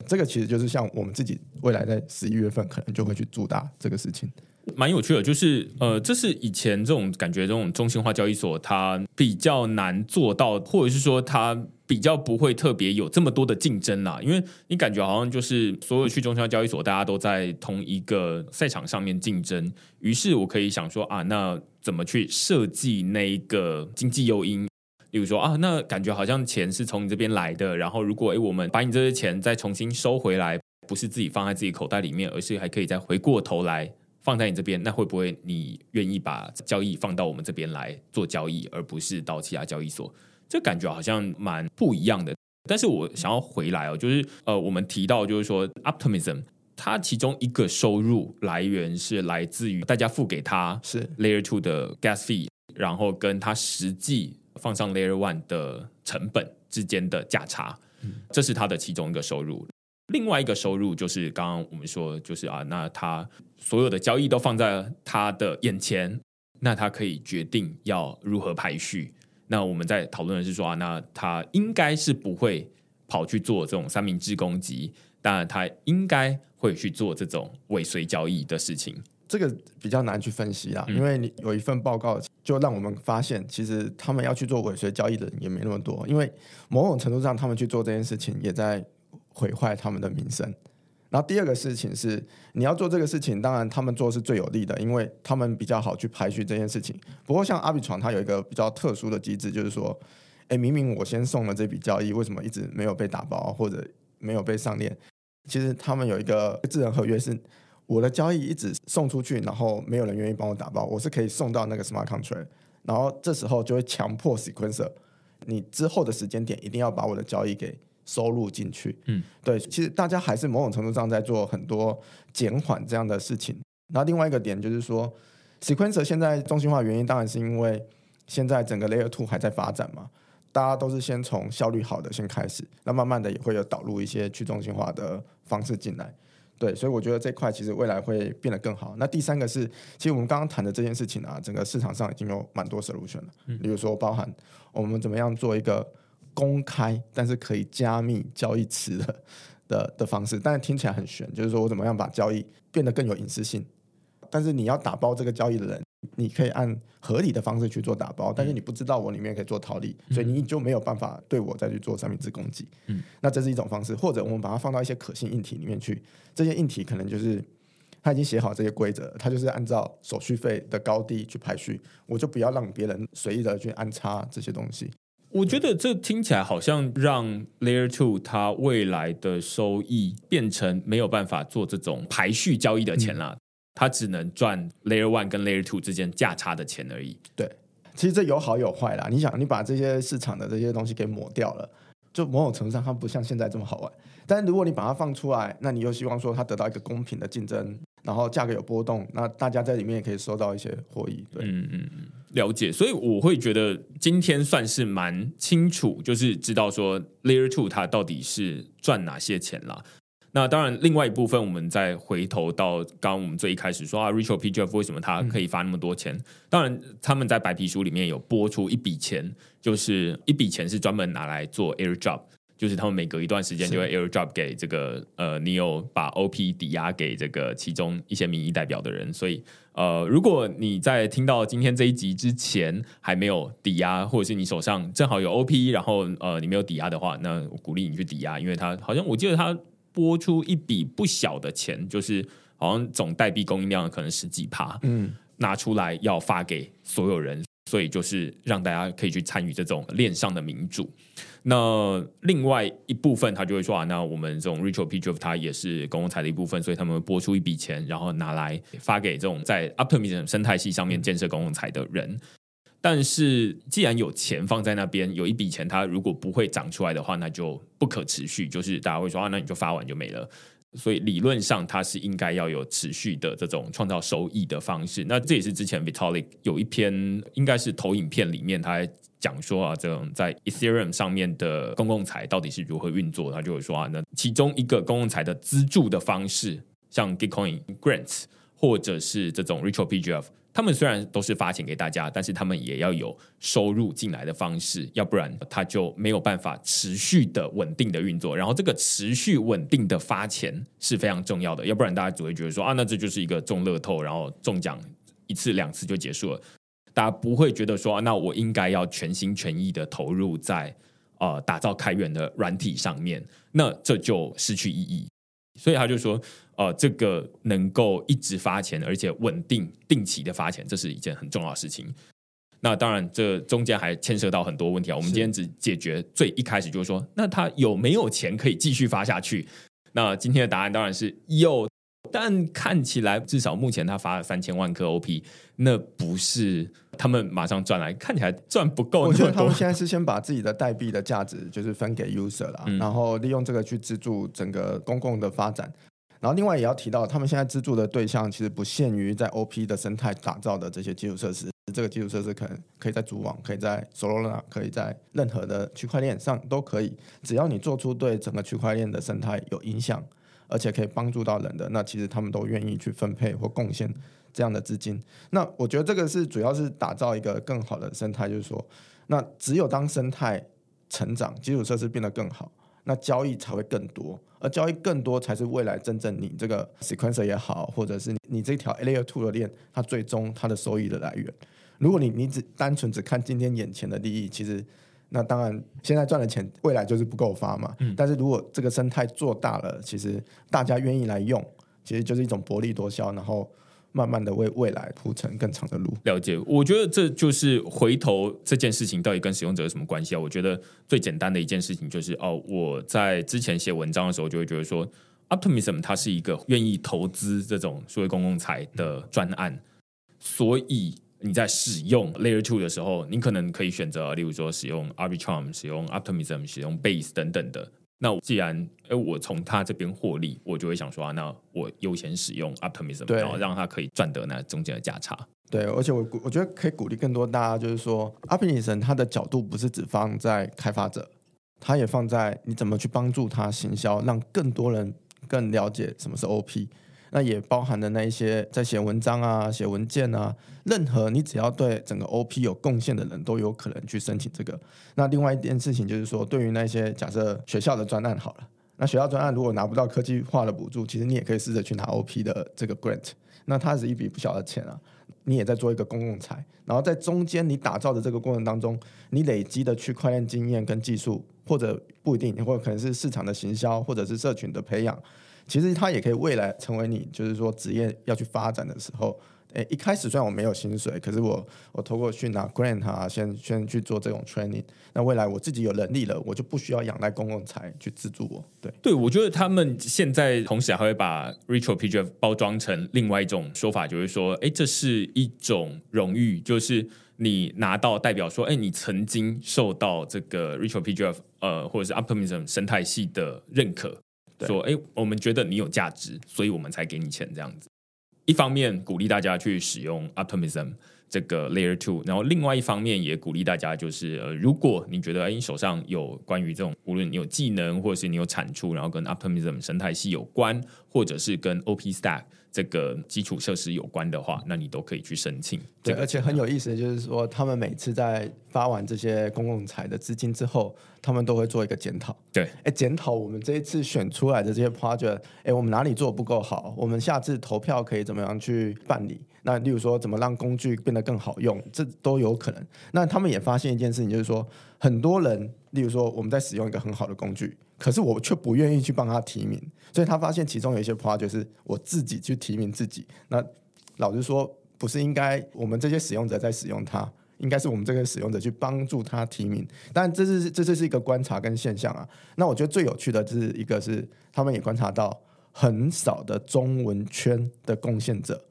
这个其实就是像我们自己未来在十一月份可能就会去主打这个事情。蛮有趣的，就是呃，这是以前这种感觉，这种中心化交易所它比较难做到，或者是说它比较不会特别有这么多的竞争啦。因为你感觉好像就是所有去中心化交易所，大家都在同一个赛场上面竞争。于是我可以想说啊，那怎么去设计那一个经济诱因？例如说啊，那感觉好像钱是从你这边来的，然后如果诶我们把你这些钱再重新收回来，不是自己放在自己口袋里面，而是还可以再回过头来。放在你这边，那会不会你愿意把交易放到我们这边来做交易，而不是到其他交易所？这感觉好像蛮不一样的。但是我想要回来哦，就是呃，我们提到就是说，optimism 它其中一个收入来源是来自于大家付给他是 Layer Two 的 gas fee，然后跟它实际放上 Layer One 的成本之间的价差，这是它的其中一个收入。另外一个收入就是刚刚我们说，就是啊，那他所有的交易都放在他的眼前，那他可以决定要如何排序。那我们在讨论的是说啊，那他应该是不会跑去做这种三明治攻击，当然他应该会去做这种尾随交易的事情。这个比较难去分析啦，因为你有一份报告就让我们发现，其实他们要去做尾随交易的人也没那么多，因为某种程度上，他们去做这件事情也在毁坏他们的名声。然后第二个事情是，你要做这个事情，当然他们做是最有利的，因为他们比较好去排序这件事情。不过像阿比床，它有一个比较特殊的机制，就是说，哎，明明我先送了这笔交易，为什么一直没有被打包或者没有被上链？其实他们有一个智能合约是。我的交易一直送出去，然后没有人愿意帮我打包，我是可以送到那个 smart contract，然后这时候就会强迫 sequencer，你之后的时间点一定要把我的交易给收入进去。嗯，对，其实大家还是某种程度上在做很多减缓这样的事情。那另外一个点就是说，sequencer 现在中心化原因当然是因为现在整个 layer two 还在发展嘛，大家都是先从效率好的先开始，那慢慢的也会有导入一些去中心化的方式进来。对，所以我觉得这块其实未来会变得更好。那第三个是，其实我们刚刚谈的这件事情啊，整个市场上已经有蛮多 solution 了。嗯，比如说包含我们怎么样做一个公开但是可以加密交易池的 的的方式，但是听起来很悬，就是说我怎么样把交易变得更有隐私性，但是你要打包这个交易的人。你可以按合理的方式去做打包，但是你不知道我里面可以做套利，所以你就没有办法对我再去做三明治攻击。嗯，那这是一种方式，或者我们把它放到一些可信硬体里面去，这些硬体可能就是他已经写好这些规则，他就是按照手续费的高低去排序，我就不要让别人随意的去安插这些东西。我觉得这听起来好像让 Layer Two 它未来的收益变成没有办法做这种排序交易的钱了。它只能赚 Layer One 跟 Layer Two 之间价差的钱而已。对，其实这有好有坏啦。你想，你把这些市场的这些东西给抹掉了，就某种程度上它不像现在这么好玩。但是如果你把它放出来，那你又希望说它得到一个公平的竞争，然后价格有波动，那大家在里面也可以收到一些获益。对，嗯嗯嗯，了解。所以我会觉得今天算是蛮清楚，就是知道说 Layer Two 它到底是赚哪些钱了。那当然，另外一部分，我们再回头到刚刚我们最一开始说啊，Rachel P. Jeff 为什么他可以发那么多钱？当然，他们在白皮书里面有拨出一笔钱，就是一笔钱是专门拿来做 airdrop，就是他们每隔一段时间就会 airdrop 给这个呃，你有把 OP 抵押给这个其中一些民意代表的人。所以呃，如果你在听到今天这一集之前还没有抵押，或者是你手上正好有 OP，然后呃你没有抵押的话，那我鼓励你去抵押，因为他好像我记得他。拨出一笔不小的钱，就是好像总代币供应量可能十几趴，嗯，拿出来要发给所有人，所以就是让大家可以去参与这种链上的民主。那另外一部分，他就会说啊，那我们这种 Rachel P. Drive 它也是公共财的一部分，所以他们会拨出一笔钱，然后拿来发给这种在 Optimism 生态系上面建设公共财的人。但是，既然有钱放在那边，有一笔钱，它如果不会长出来的话，那就不可持续。就是大家会说啊，那你就发完就没了。所以理论上，它是应该要有持续的这种创造收益的方式。那这也是之前 Vitalik 有一篇应该是投影片里面，他讲说啊，这种在 Ethereum 上面的公共财到底是如何运作。他就会说啊，那其中一个公共财的资助的方式，像 Gitcoin Grants 或者是这种 Retro PGF。他们虽然都是发钱给大家，但是他们也要有收入进来的方式，要不然他就没有办法持续的稳定的运作。然后这个持续稳定的发钱是非常重要的，要不然大家只会觉得说啊，那这就是一个中乐透，然后中奖一次两次就结束了。大家不会觉得说，那我应该要全心全意的投入在呃打造开源的软体上面，那这就失去意义。所以他就说。呃，这个能够一直发钱，而且稳定、定期的发钱，这是一件很重要的事情。那当然，这中间还牵涉到很多问题啊。我们今天只解决最一开始，就是说，那他有没有钱可以继续发下去？那今天的答案当然是有，但看起来至少目前他发了三千万颗 OP，那不是他们马上赚来，看起来赚不够。我觉得他们现在是先把自己的代币的价值就是分给 user 了，然后利用这个去资助整个公共的发展。然后另外也要提到，他们现在资助的对象其实不限于在 OP 的生态打造的这些基础设施，这个基础设施可能可以在主网，可以在 Solana，可以在任何的区块链上都可以，只要你做出对整个区块链的生态有影响，而且可以帮助到人的，那其实他们都愿意去分配或贡献这样的资金。那我觉得这个是主要是打造一个更好的生态，就是说，那只有当生态成长，基础设施变得更好。那交易才会更多，而交易更多才是未来真正你这个 sequencer 也好，或者是你这条 layer two 的链，它最终它的收益的来源。如果你你只单纯只看今天眼前的利益，其实那当然现在赚的钱未来就是不够发嘛。但是如果这个生态做大了，其实大家愿意来用，其实就是一种薄利多销，然后。慢慢的为未来铺成更长的路。了解，我觉得这就是回头这件事情到底跟使用者有什么关系啊？我觉得最简单的一件事情就是哦，我在之前写文章的时候就会觉得说，Optimism 它是一个愿意投资这种所谓公共财的专案，所以你在使用 Layer Two 的时候，你可能可以选择，例如说使用 Arbitrum、使用 Optimism、使用 Base 等等的。那既然哎，我从他这边获利，我就会想说啊，那我优先使用 Optimism，然后让他可以赚得那中间的价差。对，而且我我觉得可以鼓励更多大家，就是说 Optimism 它的角度不是只放在开发者，它也放在你怎么去帮助他行销，让更多人更了解什么是 OP。那也包含的那一些在写文章啊、写文件啊，任何你只要对整个 OP 有贡献的人都有可能去申请这个。那另外一件事情就是说，对于那些假设学校的专案好了，那学校专案如果拿不到科技化的补助，其实你也可以试着去拿 OP 的这个 grant。那它是一笔不小的钱啊，你也在做一个公共财。然后在中间你打造的这个过程当中，你累积的区块链经验跟技术，或者不一定，或者可能是市场的行销，或者是社群的培养。其实它也可以未来成为你，就是说职业要去发展的时候，诶，一开始虽然我没有薪水，可是我我透过去拿 grant 啊，先先去做这种 training，那未来我自己有能力了，我就不需要仰赖公共财去资助我。对，对我觉得他们现在同时还会把 retro PGF 包装成另外一种说法，就是说，哎，这是一种荣誉，就是你拿到代表说，哎，你曾经受到这个 retro PGF 呃或者是 optimism 生态系的认可。说，哎，我们觉得你有价值，所以我们才给你钱，这样子。一方面鼓励大家去使用 Optimism 这个 Layer Two，然后另外一方面也鼓励大家，就是呃，如果你觉得哎，你手上有关于这种，无论你有技能或者是你有产出，然后跟 Optimism 生态系有关，或者是跟 OP Stack 这个基础设施有关的话，那你都可以去申请。对，而且很有意思的就是说，他们每次在发完这些公共财的资金之后。他们都会做一个检讨，对，哎，检讨我们这一次选出来的这些 project，哎，我们哪里做不够好？我们下次投票可以怎么样去办理？那例如说，怎么让工具变得更好用？这都有可能。那他们也发现一件事情，就是说，很多人，例如说，我们在使用一个很好的工具，可是我却不愿意去帮他提名，所以他发现其中有一些 project 是我自己去提名自己。那老实说，不是应该我们这些使用者在使用它？应该是我们这个使用者去帮助他提名，但这是这这是一个观察跟现象啊。那我觉得最有趣的是一个是他们也观察到很少的中文圈的贡献者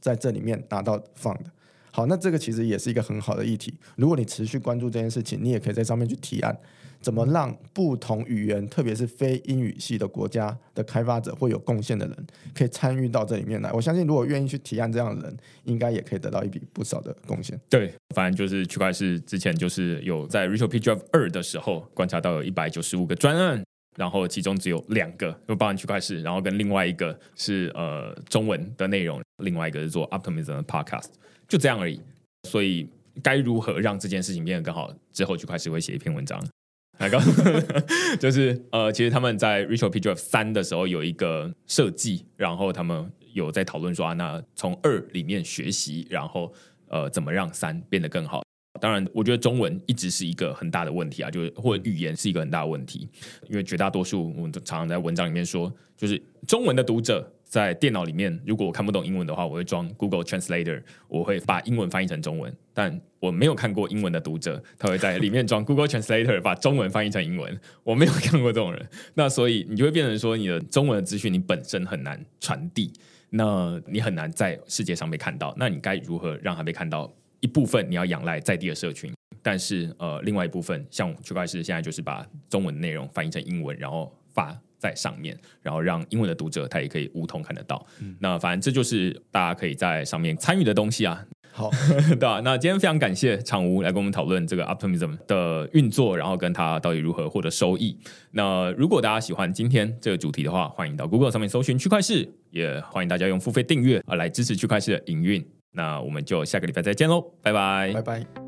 在这里面拿到放的。好，那这个其实也是一个很好的议题。如果你持续关注这件事情，你也可以在上面去提案，怎么让不同语言，特别是非英语系的国家的开发者会有贡献的人，可以参与到这里面来。我相信，如果愿意去提案这样的人，应该也可以得到一笔不少的贡献。对，反正就是区块链之前就是有在 Rachel P Drive 二的时候观察到有一百九十五个专案，然后其中只有两个就包含区块链，然后跟另外一个是呃中文的内容，另外一个是做 Optimism 的 Podcast。就这样而已，所以该如何让这件事情变得更好？之后区块链会写一篇文章，来告诉，就是呃，其实他们在 Rachel P. Drive 三的时候有一个设计，然后他们有在讨论说啊，那从二里面学习，然后呃，怎么让三变得更好？当然，我觉得中文一直是一个很大的问题啊，就是或者语言是一个很大的问题，因为绝大多数我们都常常在文章里面说，就是中文的读者。在电脑里面，如果我看不懂英文的话，我会装 Google Translator，我会把英文翻译成中文。但我没有看过英文的读者，他会在里面装 Google Translator，把中文翻译成英文。我没有看过这种人，那所以你就会变成说，你的中文的资讯你本身很难传递，那你很难在世界上被看到。那你该如何让它被看到？一部分你要仰赖在地的社群，但是呃，另外一部分像区块链现在就是把中文内容翻译成英文，然后发在上面，然后让英文的读者他也可以无痛看得到。那反正这就是大家可以在上面参与的东西啊。好，对吧、那今天非常感谢常吴来跟我们讨论这个 Optimism 的运作，然后跟它到底如何获得收益。那如果大家喜欢今天这个主题的话，欢迎到 Google 上面搜寻区块市，也欢迎大家用付费订阅啊来支持区块市的营运。那我们就下个礼拜再见喽，拜拜拜拜。